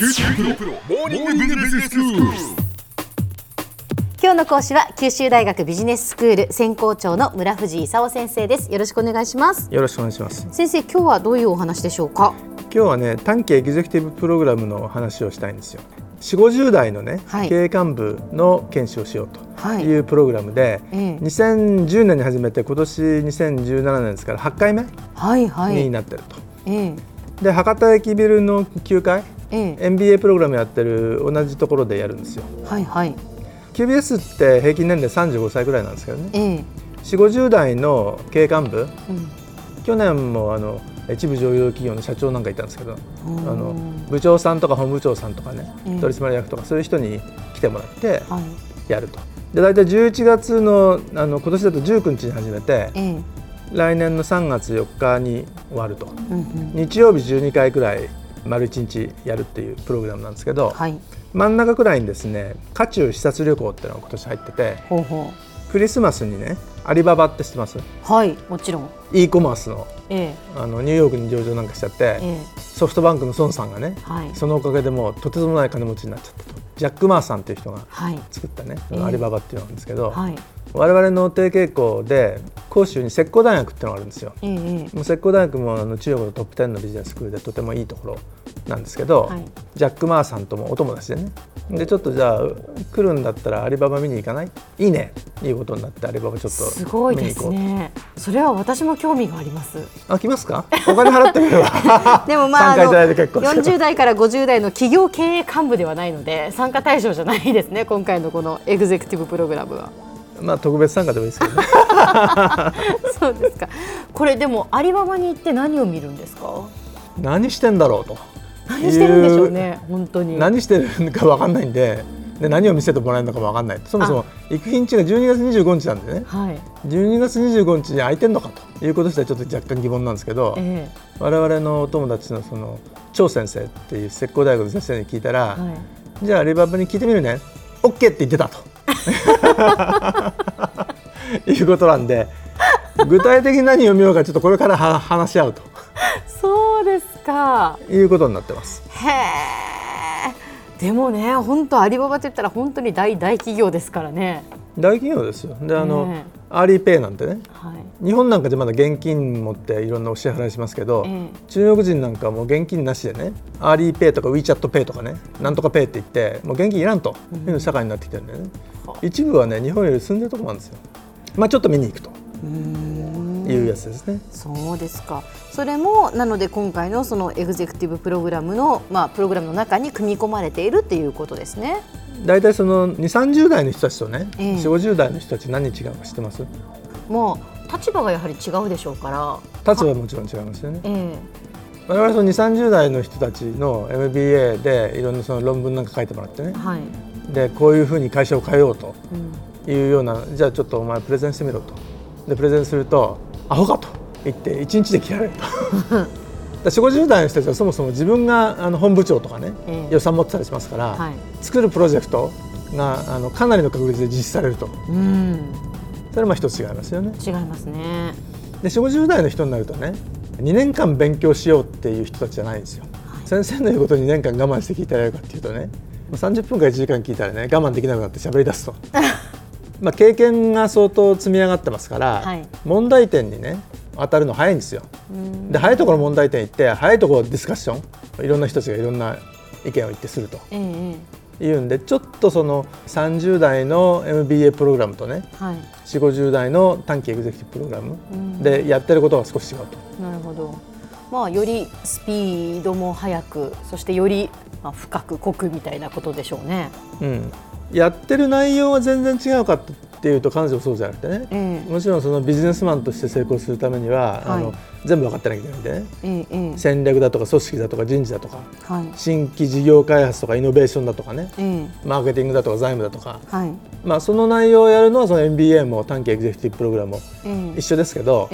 九州大学モーニングビジネススクール。今日の講師は九州大学ビジネススクール専攻長の村藤勲先生ですよろしくお願いしますよろしくお願いします。先生今日はどういうお話でしょうか？今日はね短期エグゼクティブプログラムの話をしたいんですよ。4、50代のね、はい経営幹部の研修をしようはいというプログラムで、ええ2010年に始めて今年2017年ですから8回目はいはいになってると。ええで博多駅ビルの9階ええ MBA プログラムやってる同じところでやるんですよ。はいはい。QBS って平均年齢35歳ぐらいなんですけどね。ええ。4、50代の経営幹部。うん。去年もあの一部上場企業の社長なんかいたんですけどあうんの部長さんとか本部長さんとかね、ええ。取締役とかそういう人に来てもらってはい。やると。で大体11月のあの今年だと19日に始めてええ。来年の3月4日に終わると。うんうん。日曜日12回くらい丸1日やるっていうプログラムなんですけど、はい。真ん中くらいにですね渦中視察旅行っていうのが今年入っててクリスマスにねアリババって知ってます？うはいもちろん。E コマースのええ。あのニューヨークに上場なんかしちゃって、ええ。ソフトバンクの孫さんがねはい。そのおかげでもうとてつもない金持ちになっちゃったと。ジャック・マーさんっていう人がはい。作ったね、ええ。アリババっていうのなんですけど、はい。我々の提携校で広州に浙江大学っていうのがあるんですよ。ええええもう浙江大学もあの中国のトップ10のビジネススクールでとてもいいところなんですけど、はい。ジャック・マーさんともお友達でね。でちょっとじゃあ来るんだったらアリババ見に行かない？いいね。いうことになってアリババちょっとすごいですね。それは私も興味があります。あ来ますか？お金払ってくれば。でもまああの参加いただいて結構です。40代から50代の企業経営幹部ではないので参加対象じゃないですね今回のこのエグゼクティブプログラムは。まあ特別参加でもいいですけどね そうですか。これでもアリババに行って何を見るんですか？何してんだろうと。何してるんでしょうね本当に。何してるか分かんないんでで何を見せてもらえるのかも分かんない。そもそも行く日にちが12月25日なんでね。はい、12月25日に空いてんのかということしてはちょっと若干疑問なんですけど、え我々のお友達のその張先生っていう浙江大学の先生に聞いたら、えはい、じゃあアリババに聞いてみるね。OK って言ってたと いうことなんで具体的に何を見ようかちょっとこれからは話し合うと。そうですか。いうことになってます。へえでもね本当アリババといったら本当に大大企業ですからね。大企業ですよ。であの、ね Alipay なんてねはい。日本なんかじゃまだ現金持っていろんなお支払いしますけど、え中国人なんかはもう現金なしでねAlipay とか WeChat ペイとかねなんとかペイって言ってもう現金いらんというの社会になってきてるんだよね、一部はね日本より進んでるところなんですよまあちょっと見に行くとういうやつですね、そうですか。それもなので今回のそのエグゼクティブプログラムのまあプログラムの中に組み込まれているっていうことですね。大体その2 3 0代の人たちとね、ええ。4 5 0代の人たち何違うか知ってます？もう立場がやはり違うでしょうから。立場はもちろん違いますよね。え我々その2 3 0代の人たちの MBA でいろんなその論文なんか書いてもらってね。えはい。でこういうふうに会社を変えようと。うんいうようなじゃあちょっとお前プレゼンしてみろと。でプレゼンするとアホかと。言って1日で切られる。と4 5 0代の人たちはそもそも自分があの本部長とかね、ええ。予算持ってたりしますから、はい。作るプロジェクトがあのかなりの確率で実施されると。うん。それはまあ一つ違いますよね。違いますね。で4 5 0代の人になるとね2年間勉強しようっていう人たちじゃないんですよ、先生の言うことに2年間我慢して聞いてられるかっていうとね30分から1時間聞いたらね我慢できなくなって喋り出すと まあ経験が相当積み上がってますから、はい問題点にね当たるの早いんですようんで早いところ問題点行って早いところディスカッションいろんな人たちがいろんな意見を言ってするとえええいうんでちょっとその30代の MBA プログラムとねえはい。4 5 0代の短期エグゼクティブプログラムうんでやってることが少し違うと。なるほど。まあよりスピードも速く、そしてよりまあ深く濃くみたいなことでしょうね。うん、やってる内容は全然違うかっていうと彼女もそうじゃなくてね、ええ。もちろんそのビジネスマンとして成功するためには、あはい。の全部分かってなきゃいけないんでね。ええええ。戦略だとか組織だとか人事だとか。はい。新規事業開発とかイノベーションだとかね。ええ。マーケティングだとか財務だとか、はい。まあ、その内容をやるのはその MBA も短期エグゼクティブプログラム。もええ。一緒ですけど、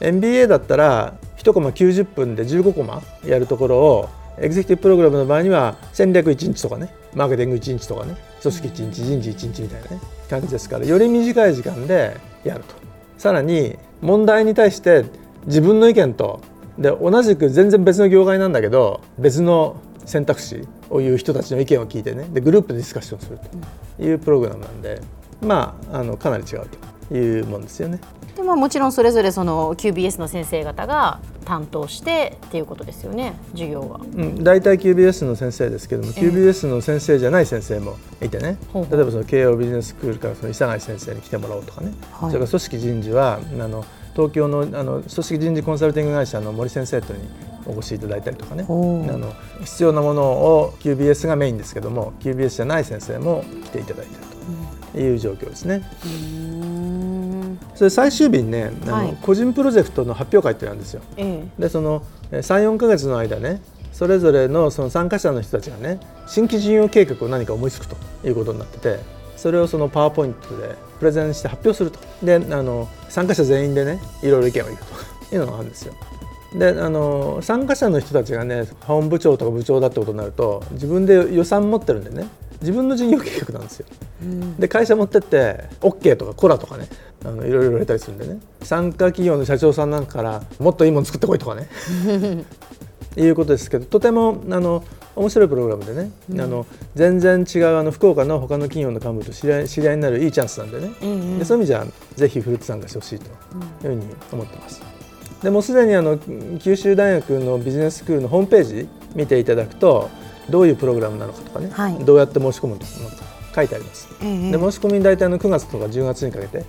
MBA だったら1コマ90分で15コマやるところをエグゼクティブプログラムの場合には戦略1日とかね。マーケティング1日とかね組織1日人事1日みたいなね感じですからより短い時間でやるとさらに問題に対して自分の意見とで同じく全然別の業界なんだけど別の選択肢をいう人たちの意見を聞いてねでグループでディスカッションするというプログラムなんで、まああのかなり違うというもんですよね。でまあ、もちろんそれぞれその QBS の先生方が担当してっていうことですよね授業は。うん、大体 QBS の先生ですけども、QBS の先生じゃない先生もいてね。例えばその慶応ビジネススクールからその伊佐貝先生に来てもらおうとかね、はい。それから組織人事はあの東京のあの組織人事コンサルティング会社の森先生とにお越しいただいたりとかね。あの必要なものを QBS がメインですけども QBS じゃない先生も来ていただいているという状況ですね。それ最終日にねあの、はい個人プロジェクトの発表会っていうのがあるんですよ。ええでその34か月の間ねそれぞれのその参加者の人たちがね新規事業計画を何か思いつくということになっててそれをそのパワーポイントでプレゼンして発表するとであの参加者全員でねいろいろ意見を言うというのがあるんですよ。であの参加者の人たちがね本部長とか部長だってことになると自分で予算持ってるんでね自分の事業計画なんですよ。で会社持ってって OK とかコラとかねあのいろいろ言われたりするんでね。参加企業の社長さんなんかからもっといいもの作ってこいとかね。いうことですけどとてもあの面白いプログラムでね、あの全然違うあの福岡の他の企業の幹部と知り合い知り合いになるいいチャンスなんでね、でそういう意味じゃぜひフルーツ参加してほしいというふうに思ってます。でもうすでにあの九州大学のビジネススクールのホームページ見ていただくとどういうプログラムなのかとかね、はいどうやって申し込むのか書いてあります。ええで申し込み大体の9月とか10月にかけて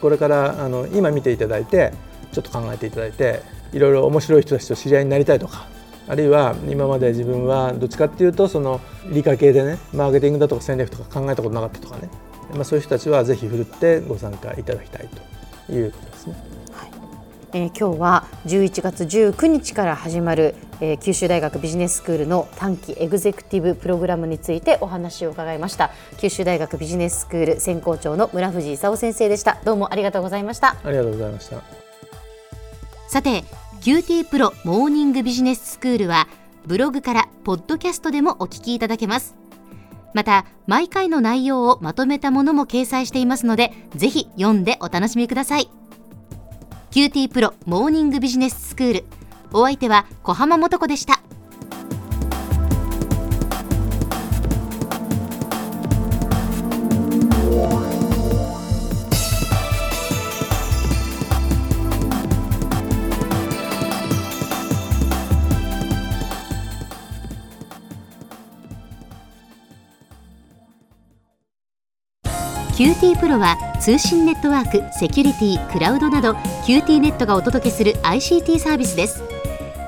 これからあの今見ていただいてちょっと考えていただいていろいろ面白い人たちと知り合いになりたいとかあるいは今まで自分はどっちかっていうとその理科系でねマーケティングだとか戦略とか考えたことなかったとかね、まあ、そういう人たちはぜひふるってご参加いただきたいということですね。えー今日は11月19日から始まる、えー九州大学ビジネススクールの短期エグゼクティブプログラムについてお話を伺いました。九州大学ビジネススクール専攻長の村藤勲先生でした。どうもありがとうございました。ありがとうございました。さて QT プロモーニングビジネススクールはブログからポッドキャストでもお聞きいただけます。また毎回の内容をまとめたものも掲載していますのでぜひ読んでお楽しみください。QT プロモーニングビジネススクールお相手は小浜もとこでした。QT プロは通信ネットワーク、セキュリティ、クラウドなど QT ネットがお届けする ICT サービスです。